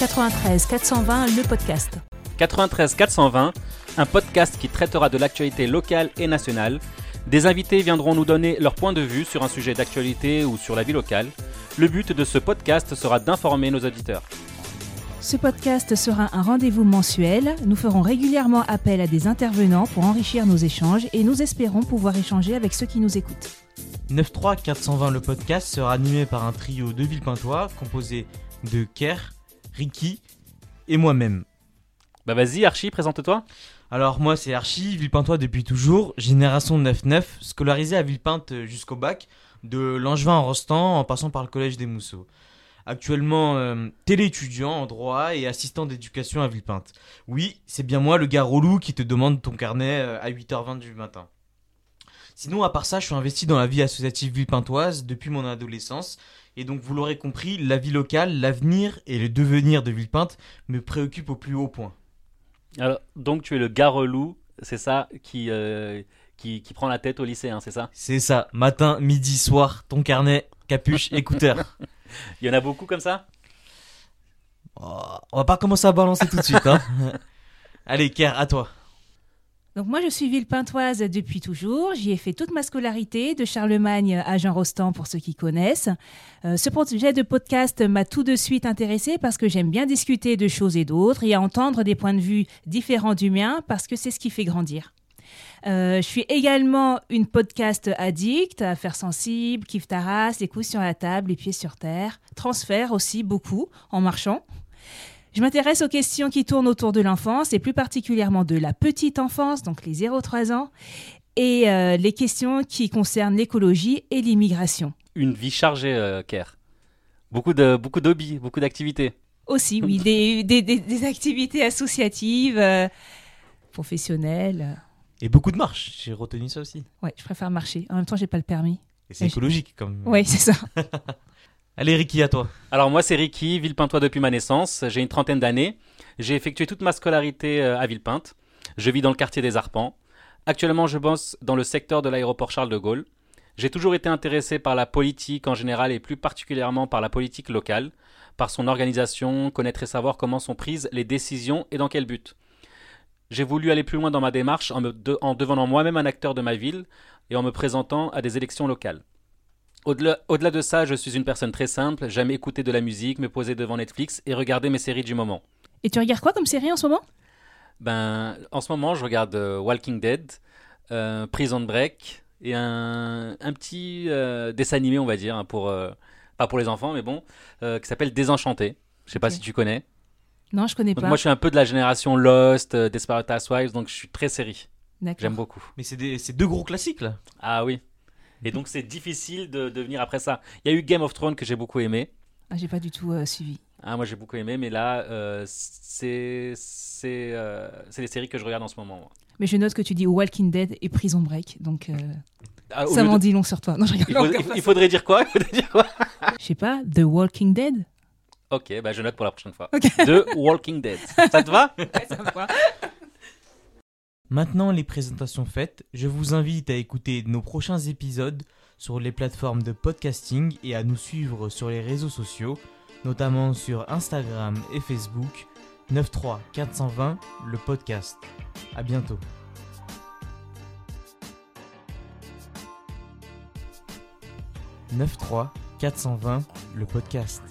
93 420 le podcast. 93 420, un podcast qui traitera de l'actualité locale et nationale. Des invités viendront nous donner leur point de vue sur un sujet d'actualité ou sur la vie locale. Le but de ce podcast sera d'informer nos auditeurs. Ce podcast sera un rendez-vous mensuel. Nous ferons régulièrement appel à des intervenants pour enrichir nos échanges et nous espérons pouvoir échanger avec ceux qui nous écoutent. 93 420 le podcast sera animé par un trio de Villepintois composé de Kerr, Ricky et moi-même. Bah vas-y Archie, présente-toi. Alors moi c'est Archie, Villepintois depuis toujours, génération 9-9, scolarisé à Villepinte jusqu'au bac, de Langevin en Rostand en passant par le collège des Mousseaux. Actuellement euh, téléétudiant en droit et assistant d'éducation à Villepinte. Oui, c'est bien moi le gars relou qui te demande ton carnet euh, à 8h20 du matin. Sinon, à part ça, je suis investi dans la vie associative villepintoise depuis mon adolescence. Et donc, vous l'aurez compris, la vie locale, l'avenir et le devenir de Villepinte me préoccupent au plus haut point. Alors, donc tu es le gars relou, c'est ça qui, euh, qui, qui prend la tête au lycée, hein, c'est ça? C'est ça, matin, midi, soir, ton carnet, capuche, écouteur. Il y en a beaucoup comme ça? Oh, on va pas commencer à balancer tout de suite. Hein. Allez, Kerr, à toi. Donc moi je suis villepintoise depuis toujours, j'y ai fait toute ma scolarité, de Charlemagne à Jean Rostand pour ceux qui connaissent. Euh, ce projet de podcast m'a tout de suite intéressée parce que j'aime bien discuter de choses et d'autres et entendre des points de vue différents du mien parce que c'est ce qui fait grandir. Euh, je suis également une podcast addict, affaires sensibles, kiff taras, les coups sur la table, les pieds sur terre, transfert aussi beaucoup en marchant. Je m'intéresse aux questions qui tournent autour de l'enfance et plus particulièrement de la petite enfance, donc les 0-3 ans, et euh, les questions qui concernent l'écologie et l'immigration. Une vie chargée, euh, Kerr. Beaucoup de beaucoup d'hobbies, beaucoup d'activités. Aussi, oui, des, des, des- des activités associatives, euh, professionnelles. Et beaucoup de marches, j'ai retenu ça aussi. Ouais, je préfère marcher. En même temps, j'ai pas le permis. Et c'est écologique comme. Oui, c'est ça. Allez, Ricky, à toi. Alors moi c'est Ricky, Villepintois depuis ma naissance, j'ai une trentaine d'années. J'ai effectué toute ma scolarité euh, à Villepinte. Je vis dans le quartier des Arpents. Actuellement je bosse dans le secteur de l'aéroport Charles de Gaulle. J'ai toujours été intéressé par la politique en général et plus particulièrement par la politique locale, par son organisation, connaître et savoir comment sont prises les décisions et dans quel but. J'ai voulu aller plus loin dans ma démarche en, devenant moi-même un acteur de ma ville et en me présentant à des élections locales. Au-delà au-delà de ça, je suis une personne très simple, j'aime écouter de la musique, me poser devant Netflix et regarder mes séries du moment. Et tu regardes quoi comme série en ce moment? Ben, en ce moment, je regarde euh, Walking Dead, euh, Prison Break et un, un petit euh, dessin animé, on va dire, hein, pour, euh, pas pour les enfants, mais bon, euh, qui s'appelle Désenchanté. Je sais pas si tu connais. Non, je connais Donc pas. moi, je suis un peu de la génération Lost, euh, Desperate Housewives, donc je suis très série. D'accord. J'aime beaucoup. Mais c'est des- c'est deux gros classiques là. Ah oui. Et donc c'est difficile de, de venir après ça. Il y a eu Game of Thrones que j'ai beaucoup aimé. Ah, j'ai pas du tout euh, suivi. Ah, moi j'ai beaucoup aimé, mais là, euh, c'est c'est euh, les séries que je regarde en ce moment. moi. Mais je note que tu dis Walking Dead et Prison Break, donc euh, Ah, ça m'en de- dit long sur toi. Non, je il, faudrait dire quoi? Il faudrait dire quoi? Je sais pas, The Walking Dead? Ok, bah je note pour la prochaine fois. Ok. The Walking Dead. Ça te va? Ça me va. Maintenant les présentations faites, je vous invite à écouter nos prochains épisodes sur les plateformes de podcasting et à nous suivre sur les réseaux sociaux, notamment sur Instagram et Facebook 93 420 le podcast. À bientôt. « 93 420 le podcast.